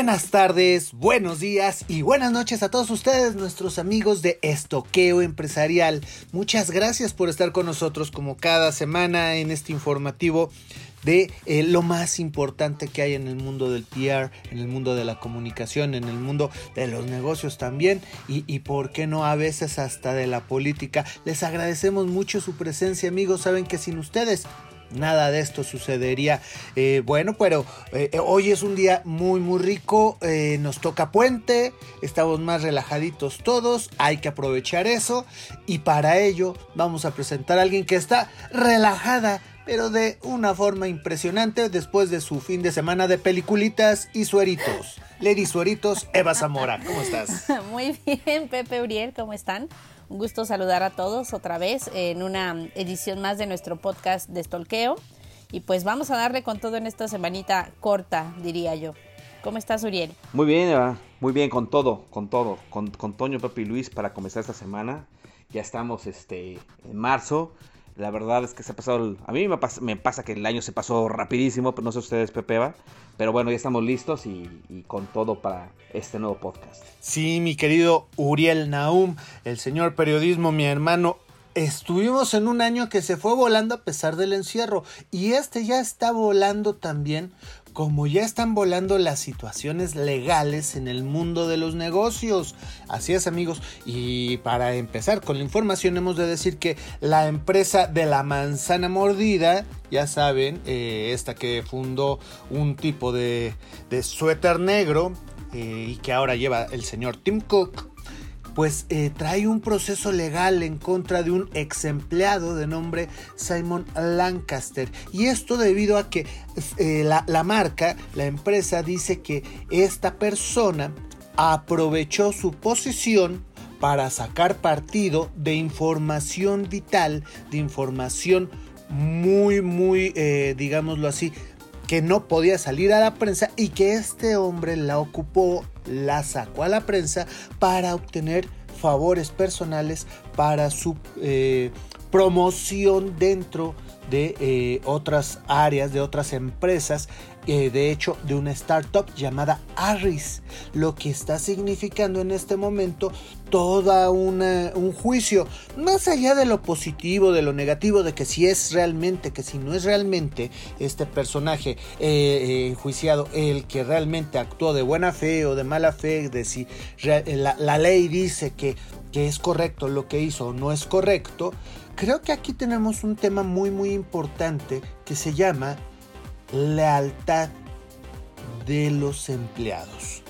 Buenas tardes, buenos días y buenas noches a todos ustedes, nuestros amigos de Estoqueo Empresarial. Muchas gracias por estar con nosotros como cada semana en este informativo de eh, lo más importante que hay en el mundo del PR, en el mundo de la comunicación, en el mundo de los negocios también y, y por qué no a veces hasta de la política. Les agradecemos mucho su presencia amigos, saben que sin ustedes nada de esto sucedería. Eh, bueno, pero eh, hoy es un día muy, muy rico. Eh, nos toca puente. Estamos más relajaditos todos. Hay que aprovechar eso. Y para ello vamos a presentar a alguien que está relajada. Pero de una forma impresionante después de su fin de semana de peliculitas y sueritos. Lady Sueritos, Eva Zamora, ¿cómo estás? Muy bien, Pepe Uriel, ¿cómo están? Un gusto saludar a todos otra vez en una edición más de nuestro podcast de Stolqueo. Y pues vamos a darle con todo en esta semanita corta, diría yo. ¿Cómo estás, Uriel? Muy bien, muy bien, con todo, con todo. Con, con Toño, Pepe y Luis para comenzar esta semana. Ya estamos este, en marzo. La verdad es que se ha pasado. a mí me pasa, que el año se pasó rapidísimo, pero no sé ustedes, Pepeba. Pero bueno, ya estamos listos y, con todo para este nuevo podcast. Sí, mi querido Uriel Naum, el señor periodismo, mi hermano. Estuvimos en un año que se fue volando a pesar del encierro y este ya está volando también como ya están volando las situaciones legales en el mundo de los negocios. Así es amigos, y para empezar con la información hemos de decir que la empresa de la manzana mordida, ya saben, eh, esta que fundó un tipo de, suéter negro eh, y que ahora lleva el señor Tim Cook, pues eh, trae un proceso legal en contra de un ex empleado de nombre Simon Lancaster. Y esto debido a que eh, la, marca, la empresa dice que esta persona aprovechó su posición para sacar partido de información vital, de información muy, muy, eh, digámoslo así, que no podía salir a la prensa y que este hombre la ocupó, la sacó a la prensa para obtener favores personales para su eh, promoción dentro de eh, otras áreas, de otras empresas eh, de hecho de una startup llamada Aris, lo que está significando en este momento toda un juicio, más allá de lo positivo, de lo negativo, de que si es realmente, que si no es realmente este personaje eh, enjuiciado el que realmente actuó de buena fe o de mala fe, de si la, la ley dice que, que es correcto lo que hizo o no es correcto, creo que aquí tenemos un tema muy muy importante que se llama lealtad de los empleados.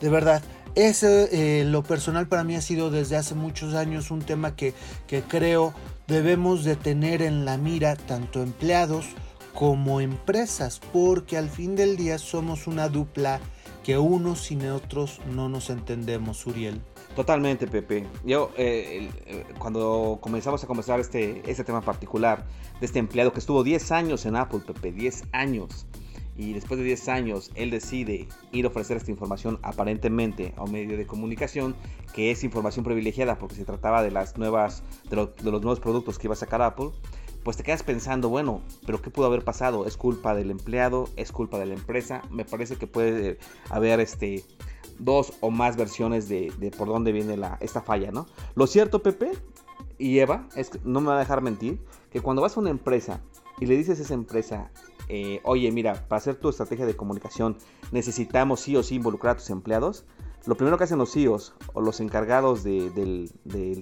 De verdad, ese eh, lo personal para mí ha sido desde hace muchos años un tema que, que creo debemos de tener en la mira tanto empleados como empresas, porque al fin del día somos una dupla que unos sin otros no nos entendemos, Uriel. Totalmente, Pepe. Yo, eh, eh, cuando comenzamos a conversar este, este tema particular de este empleado que estuvo 10 años en Apple, Pepe, 10 años, y después de 10 años él decide ir a ofrecer esta información aparentemente a un medio de comunicación que es información privilegiada porque se trataba de las nuevas de, de, los nuevos productos que iba a sacar Apple pues te quedas pensando bueno pero qué pudo haber pasado es culpa del empleado es culpa de la empresa me parece que puede haber este dos o más versiones de, por dónde viene la, esta falla, ¿no? Lo cierto, Pepe y Eva, es que no me va a dejar mentir, que cuando vas a una empresa y le dices a esa empresa, eh, oye, mira, para hacer tu estrategia de comunicación necesitamos sí o sí involucrar a tus empleados, lo primero que hacen los CEOs o los encargados del,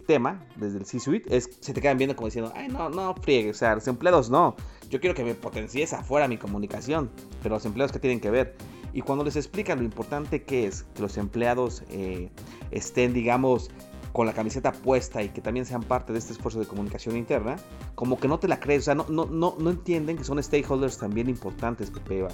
tema, desde el C-Suite, es se te quedan viendo como diciendo, ay, no, no, friegue, o sea, los empleados no, yo quiero que me potencies afuera mi comunicación, pero los empleados que tienen que ver. Y cuando les explican lo importante que es que los empleados eh, estén, digamos, con la camiseta puesta y que también sean parte de este esfuerzo de comunicación interna, como que no te la crees, o sea, no, no, no, no entienden que son stakeholders también importantes, Pepe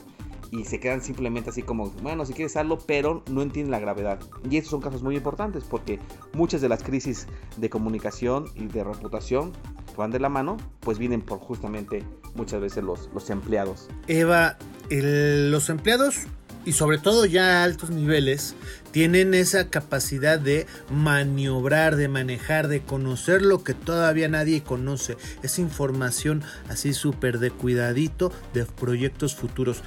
y se quedan simplemente así como, bueno, si quieres hacerlo, pero no entienden la gravedad. Y estos son casos muy importantes porque muchas de las crisis de comunicación y de reputación que van de la mano, pues vienen por justamente muchas veces los, los empleados. Eva, los empleados y sobre todo ya a altos niveles, tienen esa capacidad de maniobrar, de manejar, de conocer lo que todavía nadie conoce. Esa información así súper de cuidadito de proyectos futuros.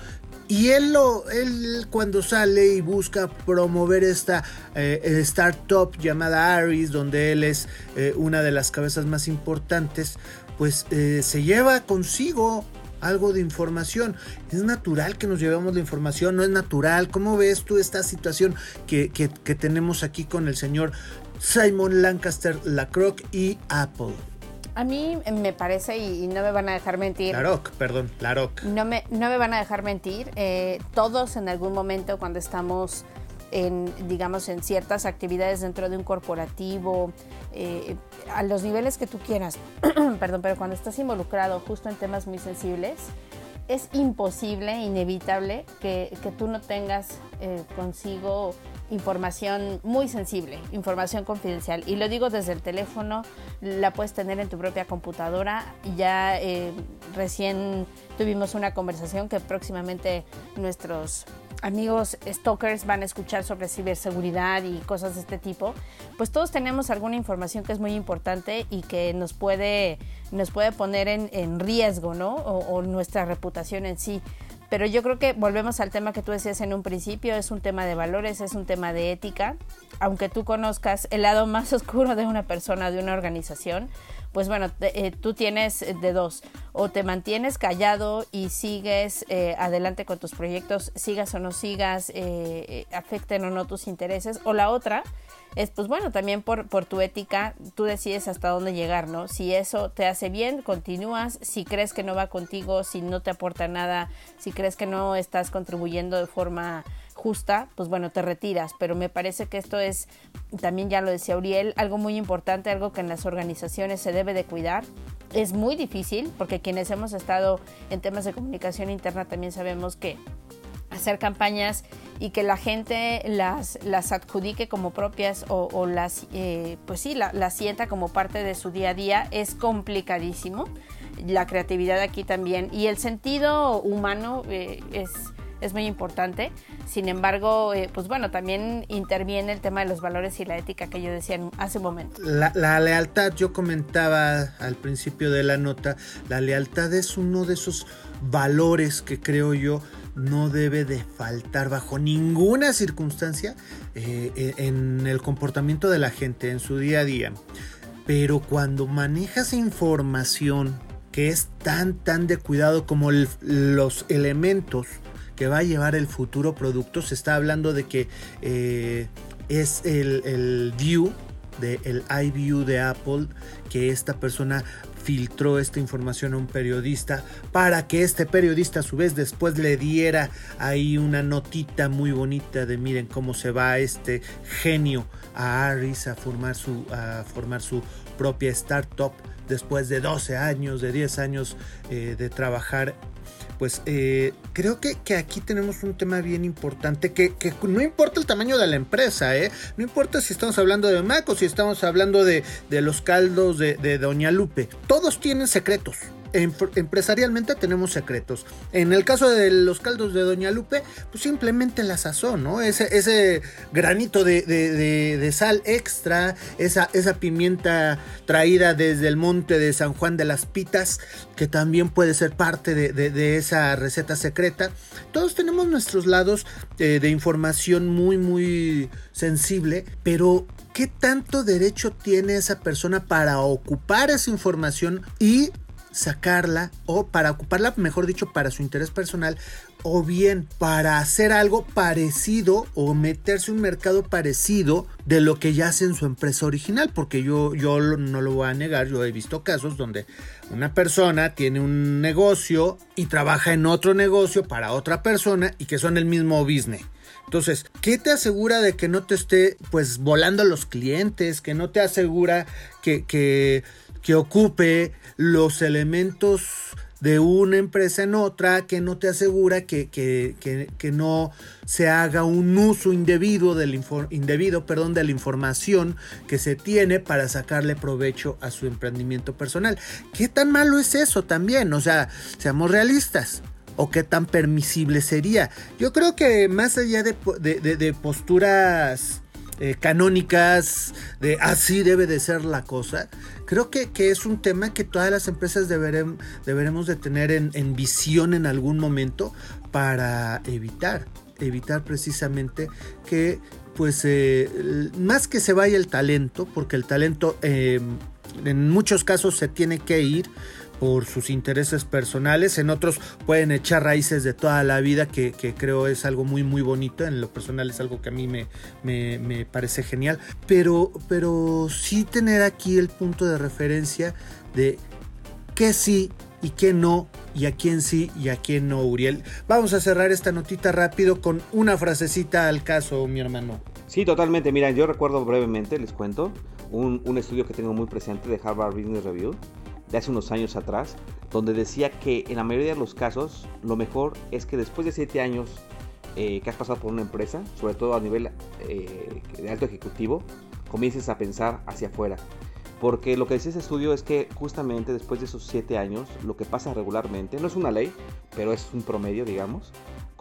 Y él, lo, él cuando sale y busca promover esta eh, startup llamada Aris, donde él es eh, una de las cabezas más importantes, pues eh, se lleva consigo algo de información. ¿Es natural que nos llevemos la información? ¿No es natural? ¿Cómo ves tú esta situación que, que tenemos aquí con el señor Simon Lancaster Lacroix y Apple? A mí me parece, y, no me van a dejar mentir. Laroc, perdón, Laroc. No me, no me van a dejar mentir. Eh, todos en algún momento cuando estamos en, digamos, en ciertas actividades dentro de un corporativo, eh, a los niveles que tú quieras, perdón, pero cuando estás involucrado justo en temas muy sensibles, es imposible, inevitable que, que tú no tengas eh, consigo información muy sensible, información confidencial. Y lo digo desde el teléfono, la puedes tener en tu propia computadora. Ya eh, recién tuvimos una conversación que próximamente nuestros amigos stalkers van a escuchar sobre ciberseguridad y cosas de este tipo, pues todos tenemos alguna información que es muy importante y que nos puede, nos puede poner en, riesgo, ¿no? o nuestra reputación en sí. Pero yo creo que volvemos al tema que tú decías en un principio, es un tema de valores, es un tema de ética. Aunque tú conozcas el lado más oscuro de una persona, de una organización, pues bueno, eh, tú tienes de dos, o te mantienes callado y sigues eh, adelante con tus proyectos, sigas o no sigas, eh, afecten o no tus intereses, o la otra es, pues bueno, también por, por tu ética, tú decides hasta dónde llegar, ¿no? Si eso te hace bien, continúas, si crees que no va contigo, si no te aporta nada, si crees que no estás contribuyendo de forma justa, pues bueno, te retiras. Pero me parece que esto es, también ya lo decía Uriel, algo muy importante, algo que en las organizaciones se debe de cuidar. Es muy difícil porque quienes hemos estado en temas de comunicación interna también sabemos que hacer campañas y que la gente las, las adjudique como propias o, las, eh, pues sí, la, sienta como parte de su día a día es complicadísimo. La creatividad aquí también y el sentido humano eh, es es muy importante. Sin embargo, eh, pues bueno, también interviene el tema de los valores y la ética que yo decía hace un momento. La, lealtad, yo comentaba al principio de la nota, la lealtad es uno de esos valores que creo yo no debe de faltar bajo ninguna circunstancia eh, eh, en el comportamiento de la gente en su día a día. Pero cuando manejas información que es tan tan de cuidado como los elementos que va a llevar el futuro producto. Se está hablando de que eh, es el, el View, de, el iView de Apple, que esta persona filtró esta información a un periodista para que este periodista a su vez después le diera ahí una notita muy bonita de miren cómo se va este genio a Aris a formar su, a formar su propia startup después de 12 años, de 10 años eh, de trabajar pues eh, creo que, aquí tenemos un tema bien importante que, no importa el tamaño de la empresa, ¿eh? no importa si estamos hablando de Mac o si estamos hablando de, los caldos de, de Doña Lupe, todos tienen secretos empresarialmente tenemos secretos. En el caso de los caldos de Doña Lupe, pues simplemente la sazón, ¿no? Ese, granito de, sal extra, esa, esa pimienta traída desde el monte de San Juan de las Pitas, que también puede ser parte de, esa receta secreta. Todos tenemos nuestros lados eh, de información muy, muy sensible, pero ¿qué tanto derecho tiene esa persona para ocupar esa información y sacarla o para ocuparla, mejor dicho, para su interés personal o bien para hacer algo parecido o meterse un mercado parecido de lo que ya hace en su empresa original, porque yo, yo no lo voy a negar, yo he visto casos donde una persona tiene un negocio y trabaja en otro negocio para otra persona y que son el mismo business Entonces, ¿qué te asegura de que no te esté pues volando los clientes? Que no te asegura que, que, que ocupe los elementos de una empresa en otra que no te asegura que, que, que, no se haga un uso indebido, del indebido perdón, de la información que se tiene para sacarle provecho a su emprendimiento personal. ¿Qué tan malo es eso también? O sea, seamos realistas. ¿O qué tan permisible sería? Yo creo que más allá de, de posturas eh, canónicas de así debe de ser la cosa. Creo que, es un tema que todas las empresas deberemos de tener en, visión en algún momento para evitar, evitar precisamente que pues eh, más que se vaya el talento, porque el talento eh, en muchos casos se tiene que ir, por sus intereses personales, en otros pueden echar raíces de toda la vida, que, creo es algo muy muy bonito, en lo personal es algo que a mí me, me, parece genial, pero, pero sí tener aquí el punto de referencia de qué sí y qué no, y a quién sí y a quién no, Uriel. Vamos a cerrar esta notita rápido con una frasecita al caso, mi hermano. Sí, totalmente. Mira, yo recuerdo brevemente, les cuento, un, un estudio que tengo muy presente de Harvard Business Review, de hace unos años atrás, donde decía que en la mayoría de los casos lo mejor es que después de 7 años eh, que has pasado por una empresa, sobre todo a nivel eh, de alto ejecutivo, comiences a pensar hacia afuera. Porque lo que decía ese estudio es que justamente después de esos 7 años, lo que pasa regularmente, no es una ley, pero es un promedio, digamos,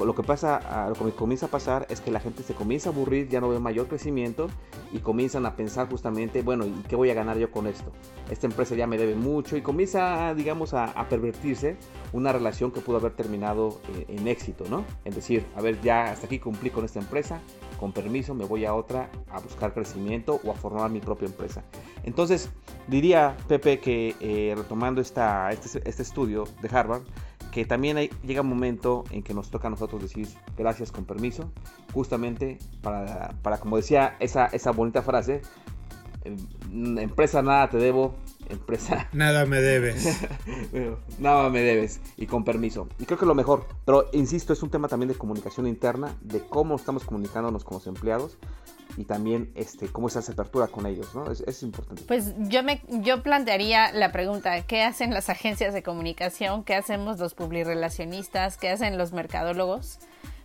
lo que pasa, lo que comienza a pasar es que la gente se comienza a aburrir, ya no ve mayor crecimiento y comienzan a pensar justamente, bueno, ¿y qué voy a ganar yo con esto? Esta empresa ya me debe mucho y comienza, digamos, a, pervertirse una relación que pudo haber terminado eh, en éxito, ¿no? Es decir, a ver, ya hasta aquí cumplí con esta empresa, con permiso me voy a otra a buscar crecimiento o a formar mi propia empresa. Entonces, diría Pepe que eh, retomando esta, este, este estudio de Harvard, que también llega un momento en que nos toca a nosotros decir gracias con permiso, justamente para, para como decía esa, esa bonita frase, em, empresa nada te debo, empresa... Nada me debes. nada me debes y con permiso. Y creo que lo mejor, pero insisto, es un tema también de comunicación interna, de cómo estamos comunicándonos con los empleados y también este, cómo es esa apertura con ellos, ¿no? Es, importante. Pues yo, me, yo plantearía la pregunta, ¿qué hacen las agencias de comunicación? ¿Qué hacemos los publirelacionistas? ¿Qué hacen los mercadólogos?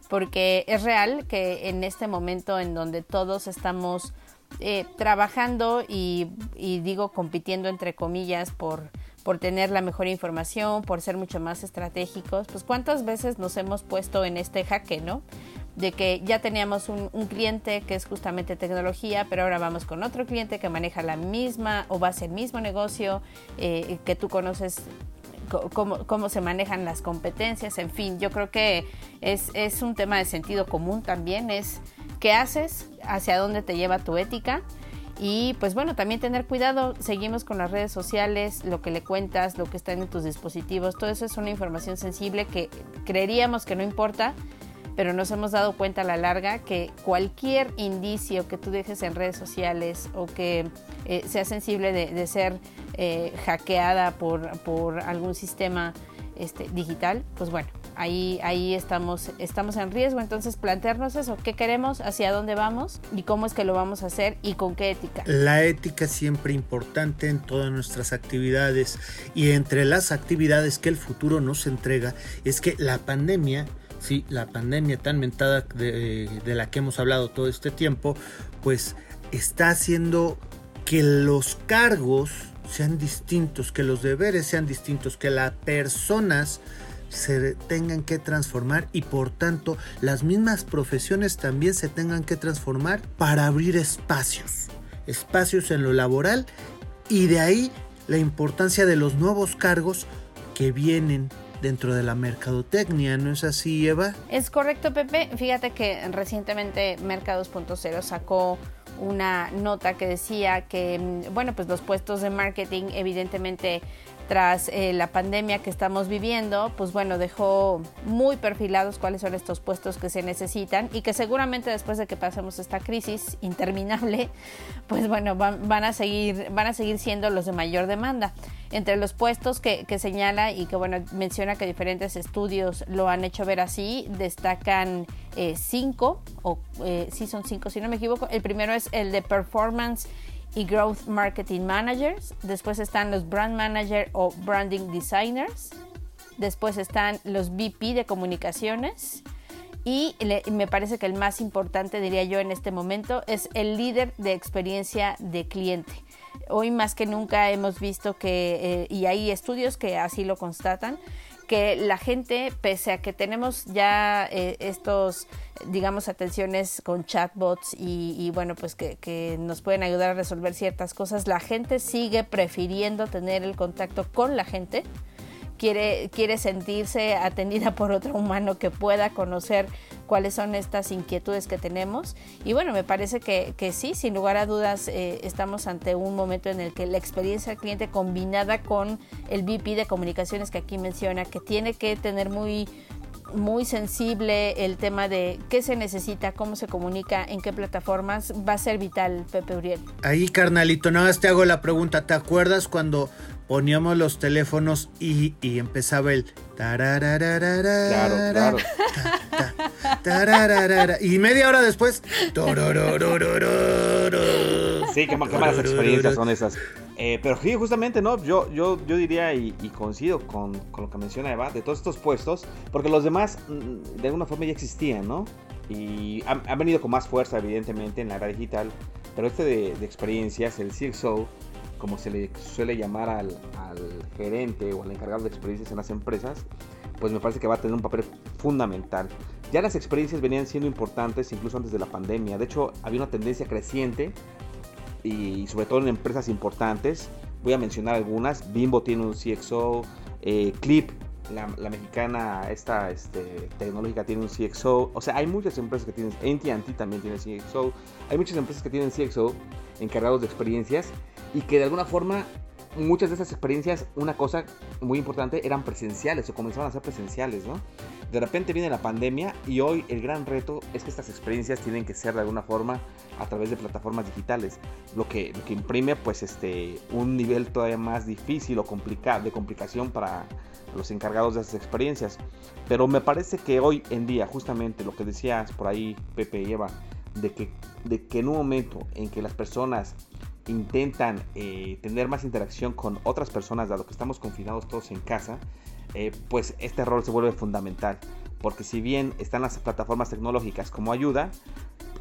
Porque es real que en este momento en donde todos estamos eh, trabajando y, y digo compitiendo entre comillas por por tener la mejor información, por ser mucho más estratégicos, pues cuántas veces nos hemos puesto en este jaque, ¿no? De que ya teníamos un, cliente que es justamente tecnología, pero ahora vamos con otro cliente que maneja la misma o va a ser el mismo negocio, eh, que tú conoces cómo, cómo, se manejan las competencias, en fin, yo creo que es, es un tema de sentido común también, es qué haces, hacia dónde te lleva tu ética. Y pues bueno, también tener cuidado, seguimos con las redes sociales, lo que le cuentas, lo que está en tus dispositivos, todo eso es una información sensible que creeríamos que no importa, pero nos hemos dado cuenta a la larga que cualquier indicio que tú dejes en redes sociales o que eh, sea sensible de, ser eh, hackeada por, por, algún sistema este, digital, pues bueno, ahí, ahí estamos, estamos en riesgo. Entonces, plantearnos eso, qué queremos, hacia dónde vamos y cómo es que lo vamos a hacer y con qué ética. La ética siempre importante en todas nuestras actividades y entre las actividades que el futuro nos entrega es que la pandemia sí, la pandemia tan mentada de, la que hemos hablado todo este tiempo, pues está haciendo que los cargos sean distintos, que los deberes sean distintos, que las personas se tengan que transformar y por tanto las mismas profesiones también se tengan que transformar para abrir espacios, espacios en lo laboral y de ahí la importancia de los nuevos cargos que vienen dentro de la mercadotecnia, ¿no es así, Eva? Es correcto, Pepe. Fíjate que recientemente Mercados.0 sacó una nota que decía que, mm, bueno, pues los puestos de marketing evidentemente tras eh, la pandemia que estamos viviendo, pues bueno, dejó muy perfilados cuáles son estos puestos que se necesitan y que seguramente después de que pasemos esta crisis interminable, pues bueno, van, a, seguir, van a seguir siendo los de mayor demanda. Entre los puestos que, que, señala y que bueno, menciona que diferentes estudios lo han hecho ver así, destacan eh, cinco, o eh, sí son cinco si no me equivoco. El primero es el de Performance y Growth Marketing Managers. Después están los Brand Manager o Branding Designers. Después están los VP de comunicaciones. Y me parece que el más importante, diría yo, en este momento es el líder de experiencia de cliente. Hoy más que nunca hemos visto que, eh, y hay estudios que así lo constatan, que la gente, pese a que tenemos ya eh, estos, digamos, atenciones con chatbots y, bueno, pues que, que, nos pueden ayudar a resolver ciertas cosas, la gente sigue prefiriendo tener el contacto con la gente quiere, quiere sentirse atendida por otro humano que pueda conocer cuáles son estas inquietudes que tenemos. Y bueno, me parece que, que sí, sin lugar a dudas, eh, estamos ante un momento en el que la experiencia del cliente combinada con el VP de comunicaciones que aquí menciona, que tiene que tener muy muy sensible el tema de qué se necesita, cómo se comunica, en qué plataformas, va a ser vital, Pepe Uriel. Ahí, carnalito, nada más te hago la pregunta, ¿te acuerdas cuando poníamos los teléfonos y, y empezaba el claro, claro. y media hora después sí qué, malas experiencias son esas eh, pero sí justamente no yo yo yo diría y, coincido con, con, lo que menciona Eva de todos estos puestos porque los demás de alguna forma ya existían no y han, venido con más fuerza evidentemente en la era digital pero este de, de experiencias el CXO como se le suele llamar al, gerente o al encargado de experiencias en las empresas, pues me parece que va a tener un papel fundamental. Ya las experiencias venían siendo importantes incluso antes de la pandemia. De hecho, había una tendencia creciente y sobre todo en empresas importantes. Voy a mencionar algunas. Bimbo tiene un CXO, eh, Clip, la, mexicana, esta este, tecnológica tiene un CXO. O sea, hay muchas empresas que tienen, AT&T también tiene CXO. Hay muchas empresas que tienen CXO encargados de experiencias y que de alguna forma muchas de esas experiencias, una cosa muy importante, eran presenciales o comenzaban a ser presenciales, ¿no? De repente viene la pandemia y hoy el gran reto es que estas experiencias tienen que ser de alguna forma a través de plataformas digitales, lo que, lo que imprime pues este un nivel todavía más difícil o complicado, de complicación para los encargados de esas experiencias. Pero me parece que hoy en día, justamente lo que decías por ahí Pepe y Eva, de que, de que en un momento en que las personas intentan eh, tener más interacción con otras personas, dado que estamos confinados todos en casa, eh, pues este rol se vuelve fundamental. Porque si bien están las plataformas tecnológicas como ayuda,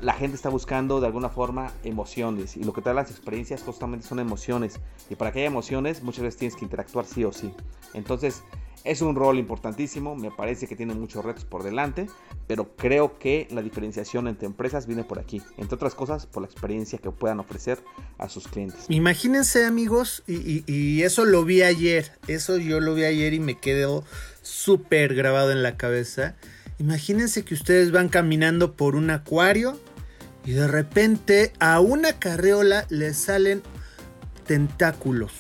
la gente está buscando de alguna forma emociones y lo que te las experiencias justamente son emociones y para que haya emociones muchas veces tienes que interactuar sí o sí. Entonces es un rol importantísimo, me parece que tiene muchos retos por delante, pero creo que la diferenciación entre empresas viene por aquí, entre otras cosas por la experiencia que puedan ofrecer a sus clientes. Imagínense amigos, y, eso lo vi ayer, eso yo lo vi ayer y me quedó súper grabado en la cabeza. Imagínense que ustedes van caminando por un acuario y de repente a una carreola le salen tentáculos.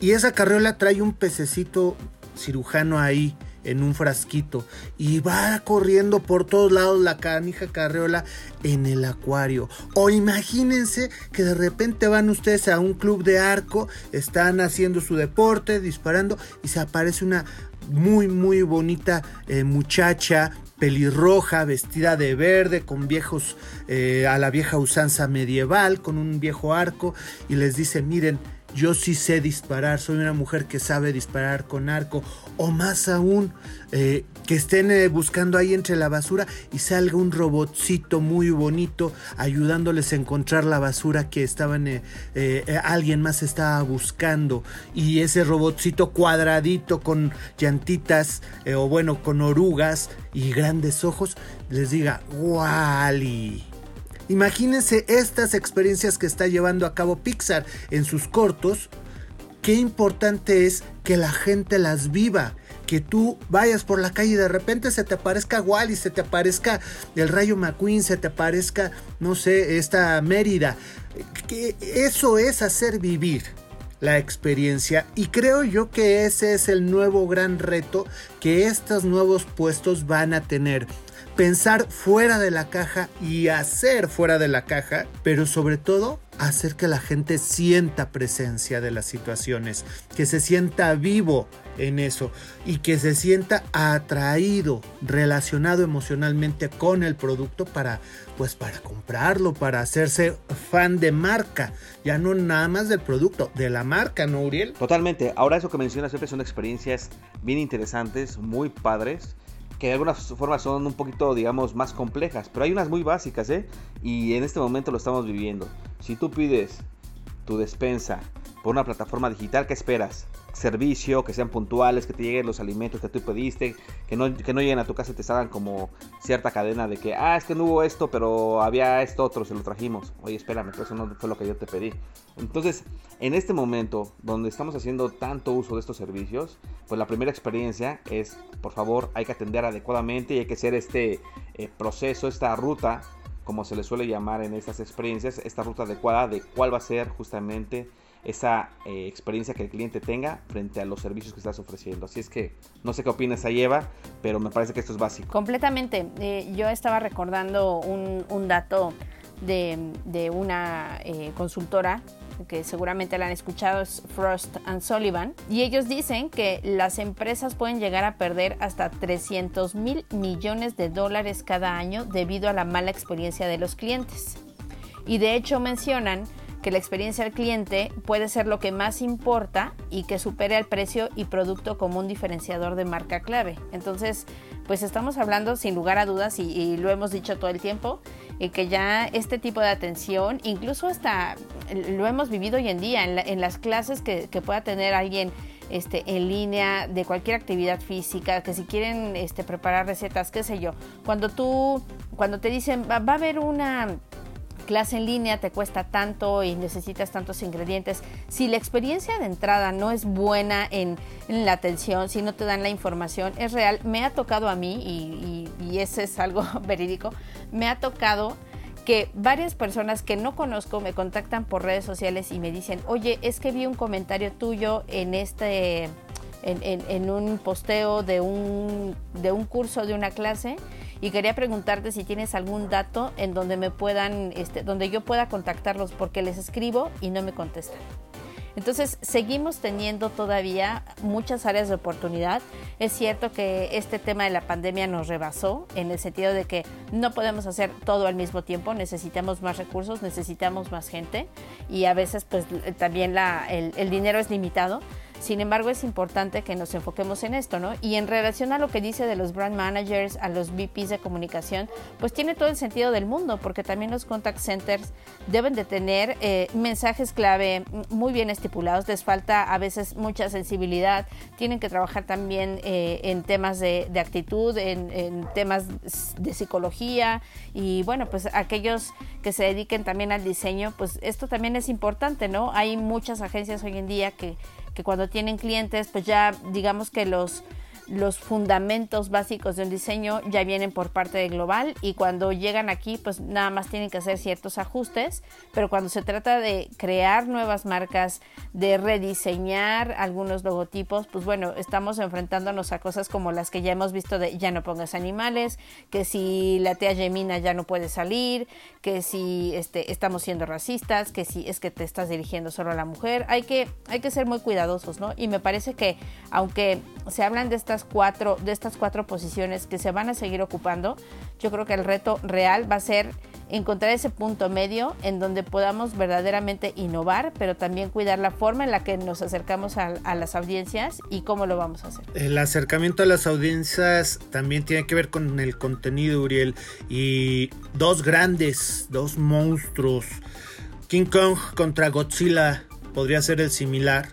Y esa carreola trae un pececito cirujano ahí en un frasquito y va corriendo por todos lados la canija carreola en el acuario. O imagínense que de repente van ustedes a un club de arco, están haciendo su deporte, disparando y se aparece una muy muy bonita eh, muchacha pelirroja, vestida de verde, con viejos, eh, a la vieja usanza medieval, con un viejo arco, y les dice, miren, yo sí sé disparar, soy una mujer que sabe disparar con arco, o más aún, eh, que estén eh, buscando ahí entre la basura y salga un robotcito muy bonito ayudándoles a encontrar la basura que estaban, eh, alguien más estaba buscando, y ese robotcito cuadradito con llantitas, o bueno, con orugas y grandes ojos, les diga, ¡Wally! Imagínense estas experiencias que está llevando a cabo Pixar en sus cortos. Qué importante es que la gente las viva. Que tú vayas por la calle y de repente se te aparezca Wally, se te aparezca el Rayo McQueen, se te aparezca, no sé, esta Mérida. Que eso es hacer vivir. la experiencia y creo yo que ese es el nuevo gran reto que estos nuevos puestos van a tener pensar fuera de la caja y hacer fuera de la caja, pero sobre todo hacer que la gente sienta presencia de las situaciones, que se sienta vivo en eso y que se sienta atraído, relacionado emocionalmente con el producto para pues para comprarlo, para hacerse fan de marca, ya no nada más del producto, de la marca, ¿no, Uriel? Totalmente. Ahora eso que mencionas siempre son experiencias bien interesantes, muy padres que de alguna forma son un poquito, digamos, más complejas, pero hay unas muy básicas, ¿eh? Y en este momento lo estamos viviendo. Si tú pides tu despensa por una plataforma digital, ¿qué esperas? Servicio, que sean puntuales, que te lleguen los alimentos que tú pediste, que no, que no lleguen a tu casa y te salgan como cierta cadena de que, ah, es que no hubo esto, pero había esto otro, se lo trajimos. Oye, espérame, pero eso no fue lo que yo te pedí. Entonces, en este momento donde estamos haciendo tanto uso de estos servicios, pues la primera experiencia es, por favor, hay que atender adecuadamente y hay que hacer este eh, proceso, esta ruta, como se le suele llamar en estas experiencias, esta ruta adecuada de cuál va a ser justamente esa eh, experiencia que el cliente tenga frente a los servicios que estás ofreciendo. Así es que no sé qué opinas ahí, Eva, pero me parece que esto es básico. Completamente. Eh, yo estaba recordando un, dato de, una eh, consultora que seguramente la han escuchado, es Frost and Sullivan, y ellos dicen que las empresas pueden llegar a perder hasta 300 mil millones de dólares cada año debido a la mala experiencia de los clientes. Y de hecho mencionan que la experiencia del cliente puede ser lo que más importa y que supere al precio y producto como un diferenciador de marca clave. Entonces, pues estamos hablando sin lugar a dudas y, lo hemos dicho todo el tiempo, y que ya este tipo de atención, incluso hasta lo hemos vivido hoy en día en, las clases que, pueda tener alguien este, en línea de cualquier actividad física, que si quieren este, preparar recetas, qué sé yo, cuando tú, cuando te dicen va a haber una clase en línea te cuesta tanto y necesitas tantos ingredientes, si la experiencia de entrada no es buena en, la atención, si no te dan la información, es real. Me ha tocado a mí, y, y ese es algo verídico, me ha tocado que varias personas que no conozco me contactan por redes sociales y me dicen, oye, es que vi un comentario tuyo en este, en un posteo de un, de un curso, de una clase, y quería preguntarte si tienes algún dato en donde me puedan, este, donde yo pueda contactarlos porque les escribo y no me contestan. Entonces, seguimos teniendo todavía muchas áreas de oportunidad. Es cierto que este tema de la pandemia nos rebasó en el sentido de que no podemos hacer todo al mismo tiempo, necesitamos más recursos, necesitamos más gente y a veces pues también la, el, el dinero es limitado. Sin embargo, es importante que nos enfoquemos en esto, ¿no? Y en relación a lo que dice de los brand managers, a los VPs de comunicación, pues tiene todo el sentido del mundo, porque también los contact centers deben de tener eh, mensajes clave muy bien estipulados. Les falta a veces mucha sensibilidad. Tienen que trabajar también eh, en temas de, actitud, en, en temas de psicología y bueno, pues aquellos que se dediquen también al diseño, pues esto también es importante, ¿no? Hay muchas agencias hoy en día que que cuando tienen clientes, pues ya digamos que los los fundamentos básicos de un diseño ya vienen por parte de Global y cuando llegan aquí pues nada más tienen que hacer ciertos ajustes, pero cuando se trata de crear nuevas marcas, de rediseñar algunos logotipos, pues bueno, estamos enfrentándonos a cosas como las que ya hemos visto de ya no pongas animales, que si la tía Gemina ya no puede salir, que si este, estamos siendo racistas, que si es que te estás dirigiendo solo a la mujer, hay que, hay que ser muy cuidadosos, ¿no? Y me parece que aunque se hablan de esta cuatro, de estas cuatro posiciones que se van a seguir ocupando, yo creo que el reto real va a ser encontrar ese punto medio en donde podamos verdaderamente innovar, pero también cuidar la forma en la que nos acercamos a, a, las audiencias y cómo lo vamos a hacer. El acercamiento a las audiencias también tiene que ver con el contenido, Uriel, y dos grandes, dos monstruos. King Kong contra Godzilla podría ser el similar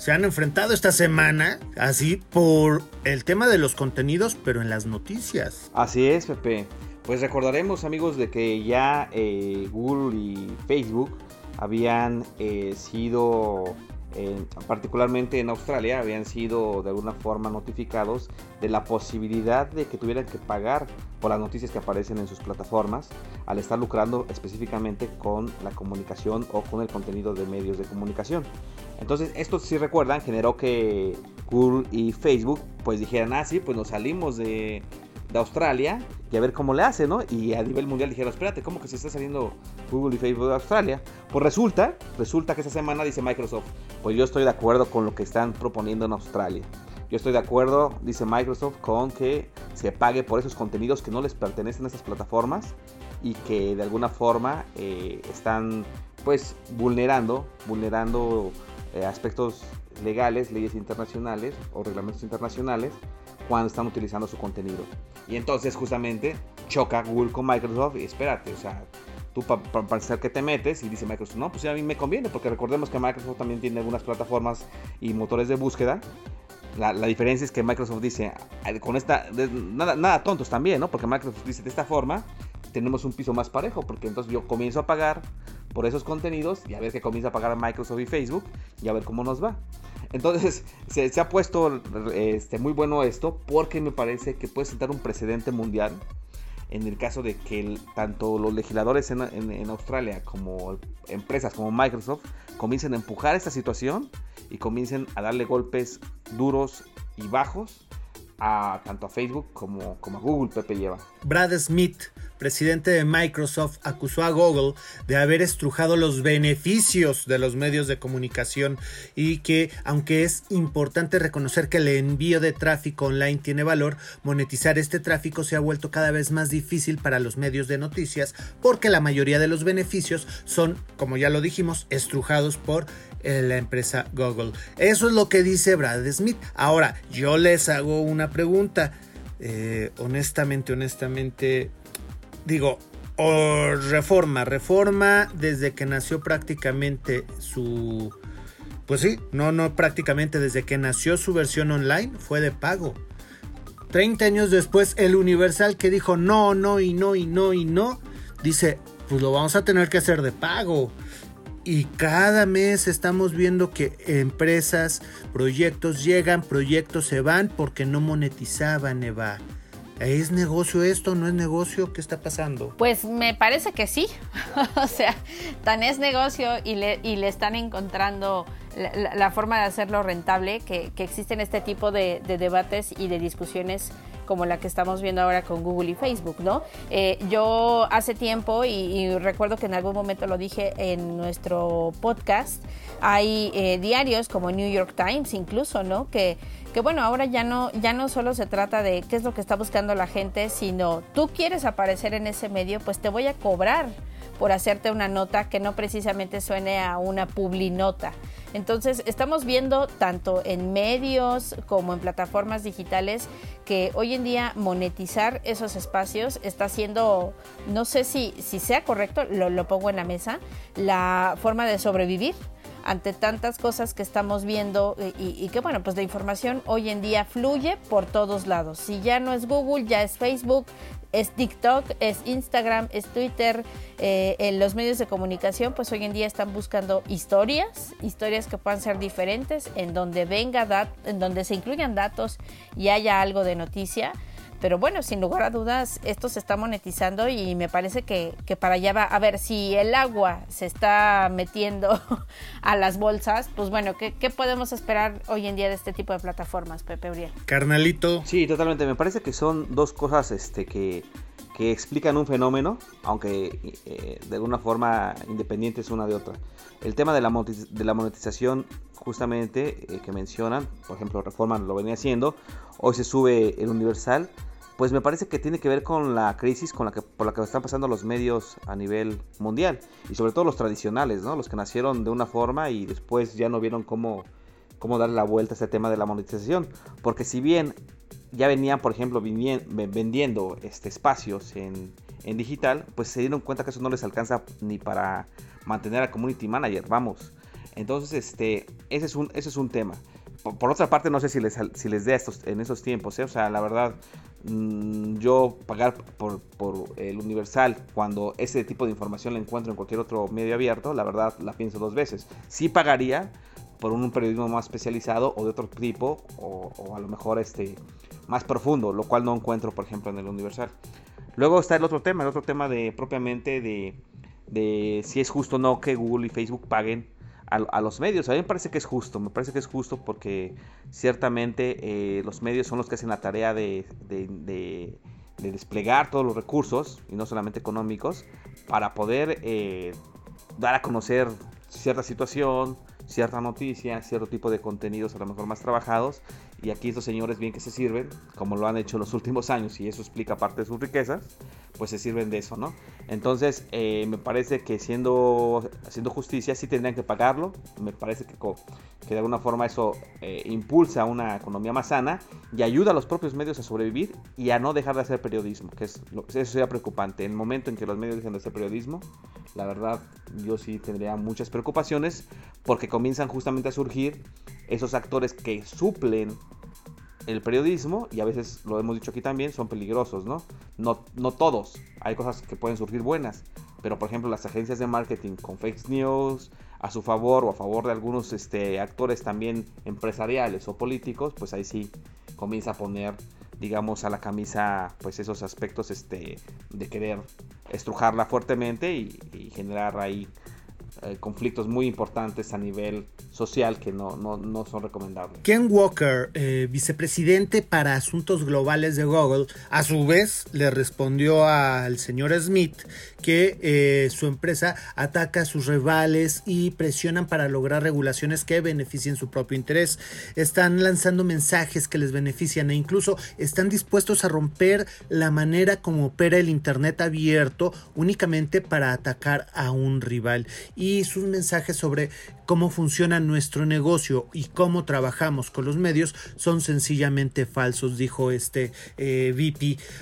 se han enfrentado esta semana, así por el tema de los contenidos, pero en las noticias. Así es, Pepe. Pues recordaremos, amigos, de que ya eh, Google y Facebook habían eh, sido particularmente en Australia, habían sido de alguna forma notificados de la posibilidad de que tuvieran que pagar por las noticias que aparecen en sus plataformas al estar lucrando específicamente con la comunicación o con el contenido de medios de comunicación. Entonces, esto si recuerdan generó que Google y Facebook pues dijeran, ah, sí, pues nos salimos de, de Australia y a ver cómo le hace, ¿no? Y a nivel mundial dijeron, espérate, ¿cómo que se está saliendo Google y Facebook de Australia? Pues resulta, resulta que esta semana dice Microsoft, pues yo estoy de acuerdo con lo que están proponiendo en Australia. Yo estoy de acuerdo, dice Microsoft, con que se pague por esos contenidos que no les pertenecen a estas plataformas y que de alguna forma eh, están pues vulnerando, vulnerando eh, aspectos legales, leyes internacionales o reglamentos internacionales cuando están utilizando su contenido. Y entonces justamente choca Google con Microsoft y espérate, o sea, tú para parecer que te metes y dice Microsoft, no, pues a mí me conviene, porque recordemos que Microsoft también tiene algunas plataformas y motores de búsqueda. La, diferencia es que Microsoft dice, con esta, nada, nada tontos también, ¿no? Porque Microsoft dice, de esta forma tenemos un piso más parejo, porque entonces yo comienzo a pagar por esos contenidos y a ver qué comienza a pagar Microsoft y Facebook y a ver cómo nos va. Entonces se, ha puesto este, muy bueno esto porque me parece que puede sentar un precedente mundial en el caso de que tanto los legisladores en, Australia como empresas como Microsoft comiencen a empujar esta situación y comiencen a darle golpes duros y bajos a tanto a Facebook como, a Google, Pepe lleva. Brad Smith, presidente de Microsoft, acusó a Google de haber estrujado los beneficios de los medios de comunicación y que, aunque es importante reconocer que el envío de tráfico online tiene valor, monetizar este tráfico se ha vuelto cada vez más difícil para los medios de noticias porque la mayoría de los beneficios son, como ya lo dijimos, estrujados por la empresa Google. Eso es lo que dice Brad Smith. Ahora, yo les hago una pregunta. Eh, honestamente, honestamente, digo, reforma, reforma desde que nació prácticamente su... Pues sí, no, no prácticamente desde que nació su versión online fue de pago. 30 años después, el Universal que dijo no, no y no y no y no, dice, pues lo vamos a tener que hacer de pago. Y cada mes estamos viendo que empresas, proyectos llegan, proyectos se van porque no monetizaban, Eva. ¿Es negocio esto? ¿No es negocio? ¿Qué está pasando? Pues me parece que sí. o sea, tan es negocio y le, y le están encontrando la, forma de hacerlo rentable que, que existen este tipo de, de debates y de discusiones como la que estamos viendo ahora con Google y Facebook, ¿no? Eh, yo hace tiempo, y, recuerdo que en algún momento lo dije en nuestro podcast, hay eh, diarios como New York Times incluso, ¿no? Que, que bueno, ahora ya no, ya no solo se trata de qué es lo que está buscando la gente, sino tú quieres aparecer en ese medio, pues te voy a cobrar por hacerte una nota que no precisamente suene a una publinota. Entonces, estamos viendo tanto en medios como en plataformas digitales que hoy en día monetizar esos espacios está siendo, no sé si, si sea correcto, lo, lo pongo en la mesa, la forma de sobrevivir ante tantas cosas que estamos viendo y, que bueno, pues la información hoy en día fluye por todos lados. Si ya no es Google, ya es Facebook, es TikTok, es Instagram, es Twitter, eh, en los medios de comunicación, pues hoy en día están buscando historias, historias que puedan ser diferentes, en donde venga en donde se incluyan datos y haya algo de noticia. Pero bueno, sin lugar a dudas, esto se está monetizando y me parece que, para allá va. A ver, si el agua se está metiendo a las bolsas, pues bueno, ¿qué, podemos esperar hoy en día de este tipo de plataformas, Pepe Uriel? Carnalito. Sí, totalmente. Me parece que son dos cosas este, que, explican un fenómeno, aunque eh, de alguna forma independientes una de otra. El tema de la, de la monetización, justamente, eh, que mencionan, por ejemplo, Reforma lo venía haciendo, hoy se sube el Universal pues me parece que tiene que ver con la crisis con la que, por la que están pasando los medios a nivel mundial y sobre todo los tradicionales, ¿no? Los que nacieron de una forma y después ya no vieron cómo, cómo darle la vuelta a ese tema de la monetización. Porque si bien ya venían, por ejemplo, vendiendo este, espacios en, en digital, pues se dieron cuenta que eso no les alcanza ni para mantener a community manager, vamos. Entonces, este, ese es un, ese es un tema. Por, otra parte, no sé si les, si les dé estos, en esos tiempos, ¿eh? o sea, la verdad, Mm, yo pagar por, el universal cuando ese tipo de información la encuentro en cualquier otro medio abierto, la verdad la pienso dos veces. Sí pagaría, por un periodismo más especializado o de otro tipo, o, a lo mejor este, más profundo, lo cual no encuentro, por ejemplo, en el Universal. Luego está el otro tema, el otro tema de propiamente de, de si es justo o no que Google y Facebook paguen a, los medios. A mí me parece que es justo, me parece que es justo porque ciertamente eh, los medios son los que hacen la tarea de, de, desplegar todos los recursos, y no solamente económicos, para poder eh, dar a conocer cierta situación, cierta noticia, cierto tipo de contenidos a lo mejor más trabajados. Y aquí estos señores bien que se sirven, como lo han hecho en los últimos años, y eso explica parte de sus riquezas, pues se sirven de eso, ¿no? Entonces, eh, me parece que siendo, haciendo justicia sí tendrían que pagarlo. Me parece que, de alguna forma eso eh, impulsa una economía más sana y ayuda a los propios medios a sobrevivir y a no dejar de hacer periodismo, que es eso sería preocupante. En el momento en que los medios dejen de hacer periodismo, la verdad yo sí tendría muchas preocupaciones porque comienzan justamente a surgir esos actores que suplen el periodismo, y a veces lo hemos dicho aquí también, son peligrosos, ¿no? No, no todos, hay cosas que pueden surgir buenas, pero por ejemplo las agencias de marketing con fake news a su favor o a favor de algunos este, actores también empresariales o políticos, pues ahí sí comienza a poner digamos a la camisa pues esos aspectos este de querer estrujarla fuertemente y generar ahí eh, conflictos muy importantes a nivel social que no, no, son recomendables. Ken Walker, eh, vicepresidente para asuntos globales de Google, a su vez le respondió al señor Smith que eh, su empresa ataca a sus rivales y presionan para lograr regulaciones que beneficien su propio interés. Están lanzando mensajes que les benefician e incluso están dispuestos a romper la manera como opera el Internet abierto únicamente para atacar a un rival. Y sus mensajes sobre cómo funciona nuestro negocio y cómo trabajamos con los medios son sencillamente falsos, dijo este eh.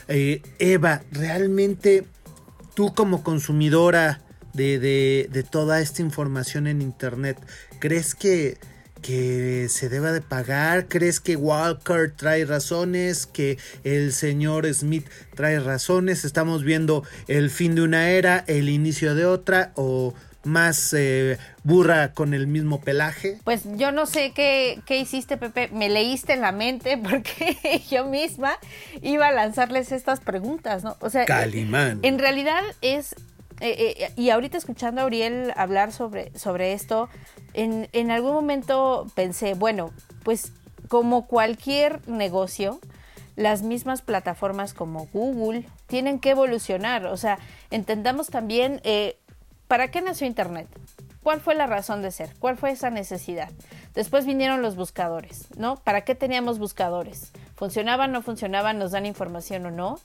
Eh, Eva, realmente tú como consumidora de, de, toda esta información en Internet, ¿crees que que se deba de pagar? ¿Crees que Walker trae razones? ¿Que el señor Smith trae razones? ¿Estamos viendo el fin de una era, el inicio de otra? ¿O más eh, burra con el mismo pelaje? Pues yo no sé qué, qué hiciste, Pepe. Me leíste en la mente porque yo misma iba a lanzarles estas preguntas, ¿no? O sea, Calimán. En realidad es eh, eh, y ahorita escuchando a Auriel hablar sobre, sobre esto, en, en, algún momento pensé, bueno, pues como cualquier negocio, las mismas plataformas como Google tienen que evolucionar. O sea, entendamos también ¿Para qué nació Internet? ¿Cuál fue la razón de ser? ¿Cuál fue esa necesidad? Después vinieron los buscadores, ¿no? ¿Para qué teníamos buscadores? ¿Funcionaban, no funcionaban, nos dan información o no?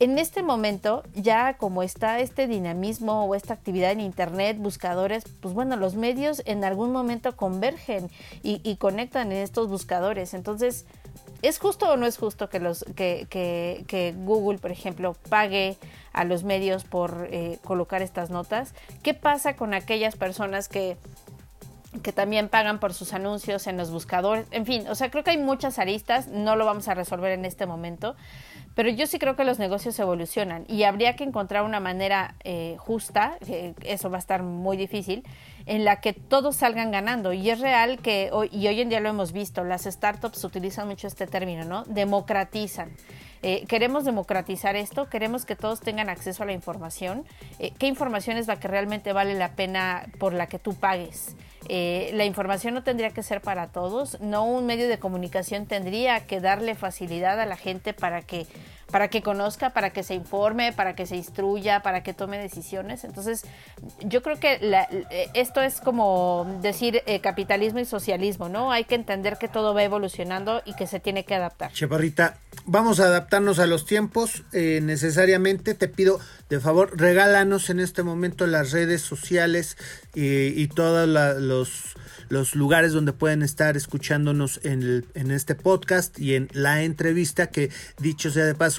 En este momento, ya como está este dinamismo o esta actividad en Internet, buscadores, pues bueno, los medios en algún momento convergen y, y conectan en estos buscadores. Entonces, ¿Es justo o no es justo que, los, que, que, que Google, por ejemplo, pague a los medios por eh, colocar estas notas? ¿Qué pasa con aquellas personas que, que también pagan por sus anuncios en los buscadores? En fin, o sea, creo que hay muchas aristas, no lo vamos a resolver en este momento, pero yo sí creo que los negocios evolucionan y habría que encontrar una manera eh, justa, eso va a estar muy difícil, en la que todos salgan ganando. Y es real que, hoy, y hoy en día lo hemos visto, las startups utilizan mucho este término, ¿no? Democratizan. Eh, queremos democratizar esto, queremos que todos tengan acceso a la información. Eh, ¿Qué información es la que realmente vale la pena por la que tú pagues? Eh, la información no tendría que ser para todos, no un medio de comunicación tendría que darle facilidad a la gente para que para que conozca, para que se informe, para que se instruya, para que tome decisiones. Entonces, yo creo que eh, esto es como decir eh, capitalismo y socialismo, ¿no? Hay que entender que todo va evolucionando y que se tiene que adaptar. Chaparrita, vamos a adaptarnos a los tiempos eh, necesariamente. Te pido, de favor, regálanos en este momento las redes sociales y todos los los lugares donde pueden estar escuchándonos en, en este podcast y en la entrevista que, dicho sea de paso,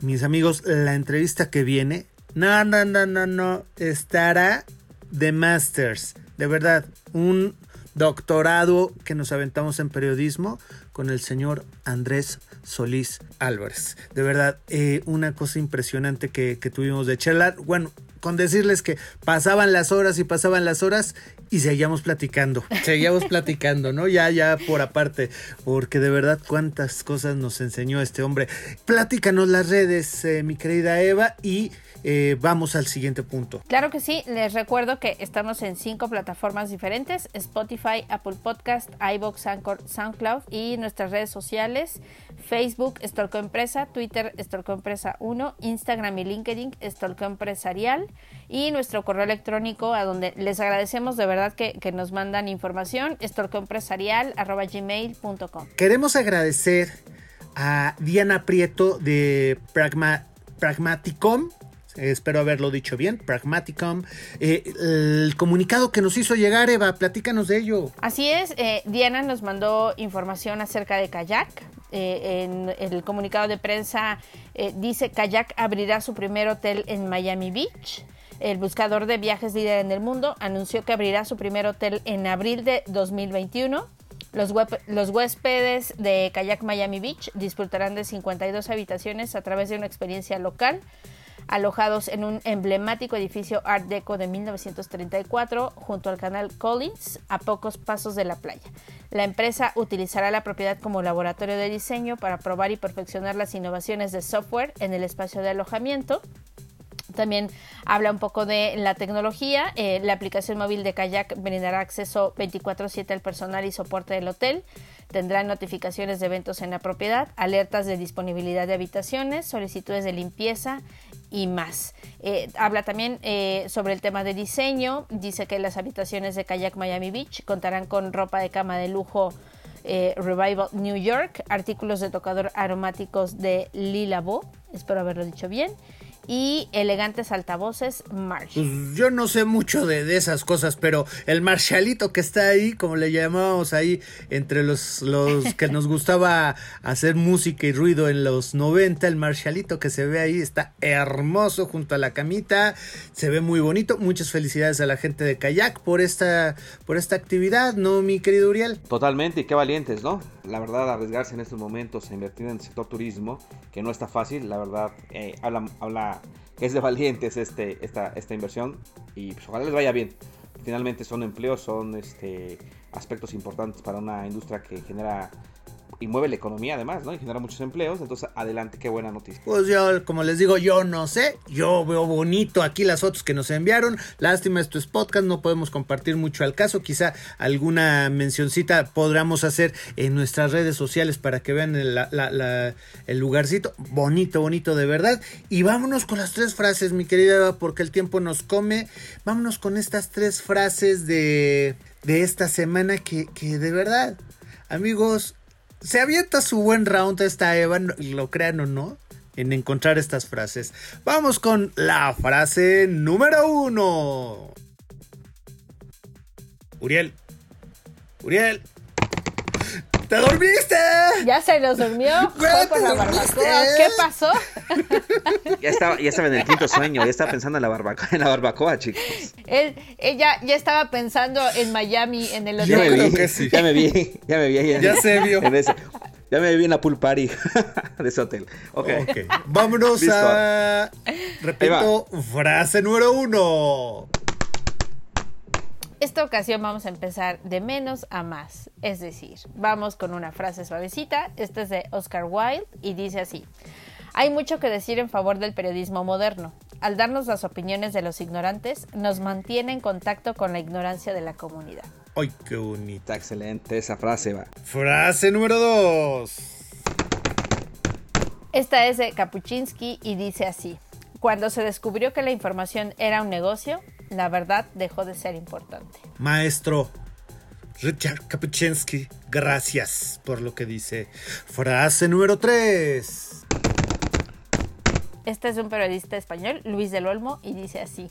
mis amigos, la entrevista que viene, no, no, no, no, no, estará de Masters. De verdad, un doctorado que nos aventamos en periodismo con el señor Andrés Solís Álvarez. De verdad, eh, una cosa impresionante que, que, tuvimos de charlar. Bueno, con decirles que pasaban las horas y pasaban las horas y seguíamos platicando, seguíamos platicando, ¿no? Ya, ya por aparte, porque de verdad cuántas cosas nos enseñó este hombre. Platícanos las redes, eh, mi querida Eva, y eh, vamos al siguiente punto. Claro que sí, les recuerdo que estamos en cinco plataformas diferentes, Spotify, Apple Podcast, iBox, Anchor, SoundCloud y nuestras redes sociales, Facebook, Estorco Empresa, Twitter, Estorco Empresa 1, Instagram y LinkedIn, Estorco Empresarial y nuestro correo electrónico a donde les agradecemos de verdad que, que nos mandan información, estorcoempresarial.gmail.com. Queremos agradecer a Diana Prieto de Pragma, Pragmaticom espero haberlo dicho bien, Pragmaticom. Eh, el comunicado que nos hizo llegar, Eva, platícanos de ello. Así es, eh, Diana nos mandó información acerca de Kayak. Eh, en el comunicado de prensa dice Kayak abrirá su primer hotel en Miami Beach. El buscador de viajes líder en el mundo anunció que abrirá su primer hotel en abril de 2021. Los, los, huéspedes de Kayak Miami Beach disfrutarán de 52 habitaciones a través de una experiencia local alojados en un emblemático edificio Art Deco de 1934 junto al canal Collins, a pocos pasos de la playa. La empresa utilizará la propiedad como laboratorio de diseño para probar y perfeccionar las innovaciones de software en el espacio de alojamiento. También habla un poco de la tecnología. Eh, la aplicación móvil de Kayak brindará acceso 24/7 al personal y soporte del hotel. Tendrá notificaciones de eventos en la propiedad, alertas de disponibilidad de habitaciones, solicitudes de limpieza y más. Eh, habla también eh, sobre el tema de diseño. Dice que las habitaciones de Kayak Miami Beach contarán con ropa de cama de lujo eh, Revival New York, artículos de tocador aromáticos de Lila Bo, espero haberlo dicho bien, y elegantes altavoces Marshall. Pues yo no sé mucho de, esas cosas, pero el Marshallito que está ahí, como le llamamos ahí, entre los, los que nos gustaba hacer música y ruido en los 90, el Marshallito que se ve ahí está hermoso junto a la camita, se ve muy bonito. Muchas felicidades a la gente de Kayak por esta, por esta actividad, ¿no, mi querido Uriel? Totalmente, y qué valientes, ¿no? La verdad, arriesgarse en estos momentos a invertir en el sector turismo, que no está fácil, la verdad, eh, habla, habla es de valientes este, esta, esta inversión y pues, ojalá les vaya bien. Finalmente son empleos, son este, aspectos importantes para una industria que genera y mueve la economía además, ¿no? Y genera muchos empleos. Entonces, adelante, qué buena noticia. Pues yo, como les digo, yo no sé. Yo veo bonito aquí las fotos que nos enviaron. Lástima, esto es podcast, no podemos compartir mucho al caso. Quizá alguna mencioncita podamos hacer en nuestras redes sociales para que vean el, el lugarcito. Bonito, bonito de verdad. Y vámonos con las tres frases, mi querida Eva, porque el tiempo nos come. Vámonos con estas tres frases de, de esta semana que, que de verdad, amigos, se avienta su buen round esta Eva, lo crean o no, en encontrar estas frases. Vamos con la frase número uno. Uriel. Uriel. ¡Te dormiste! Ya se nos durmió. ¿Qué pasó? Ya estaba, ya estaba en el quinto sueño, ya estaba pensando en la barbacoa, en la barbacoa, chicos. Él, ella ya estaba pensando en Miami, en el hotel. Ya me vi, ya me vi, ya me vi. Ya, se vio. ya me vi en la pool party de ese hotel. Ok. okay. Vámonos a. Repito, frase número uno esta ocasión vamos a empezar de menos a más, es decir, vamos con una frase suavecita, esta es de Oscar Wilde y dice así, hay mucho que decir en favor del periodismo moderno. Al darnos las opiniones de los ignorantes, nos mantiene en contacto con la ignorancia de la comunidad. ¡Ay, qué bonita! Excelente esa frase, va. Frase número dos. Esta es de Kapuczynski y dice así. Cuando se descubrió que la información era un negocio, la verdad dejó de ser importante. Maestro Richard Kapuczynski, gracias por lo que dice. Frase número 3. Este es un periodista español, Luis del Olmo, y dice así.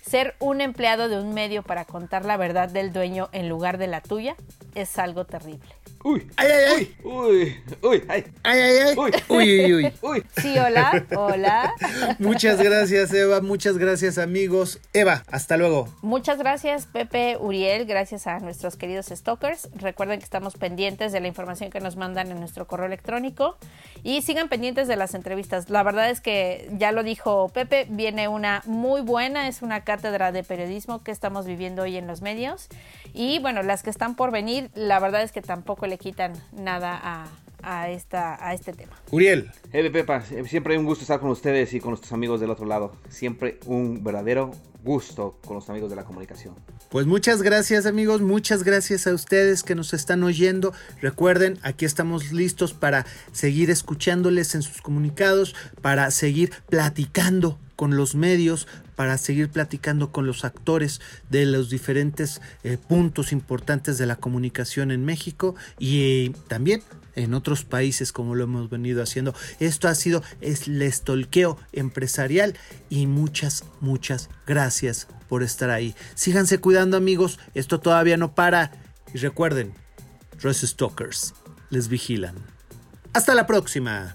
ser un empleado de un medio para contar la verdad del dueño en lugar de la tuya es algo terrible. Uy. ¡Ay, ay, ay! Uy, uy, ay. ¡Ay, ay, ay! Uy. Uy, uy, uy. Uy. Sí, hola, hola. Muchas gracias, Eva. Muchas gracias, amigos. Eva, hasta luego. Muchas gracias, Pepe, Uriel. Gracias a nuestros queridos stalkers. Recuerden que estamos pendientes de la información que nos mandan en nuestro correo electrónico. Y sigan pendientes de las entrevistas. La verdad es que ya lo dijo Pepe, viene una muy buena, es una cátedra de periodismo que estamos viviendo hoy en los medios. Y bueno, las que están por venir, la verdad es que tampoco le quitan nada a, a esta, a este tema. Uriel. Hey, Pepa, siempre un gusto estar con ustedes y con nuestros amigos del otro lado. Siempre un verdadero gusto con los amigos de la comunicación. Pues muchas gracias amigos, muchas gracias a ustedes que nos están oyendo. Recuerden, aquí estamos listos para seguir escuchándoles en sus comunicados, para seguir platicando con los medios, para seguir platicando con los actores de los diferentes eh, puntos importantes de la comunicación en México y eh, también en otros países como lo hemos venido haciendo. Esto ha sido el estolqueo empresarial y muchas, muchas gracias por estar ahí. Síganse cuidando amigos, esto todavía no para y recuerden, los stalkers les vigilan. Hasta la próxima.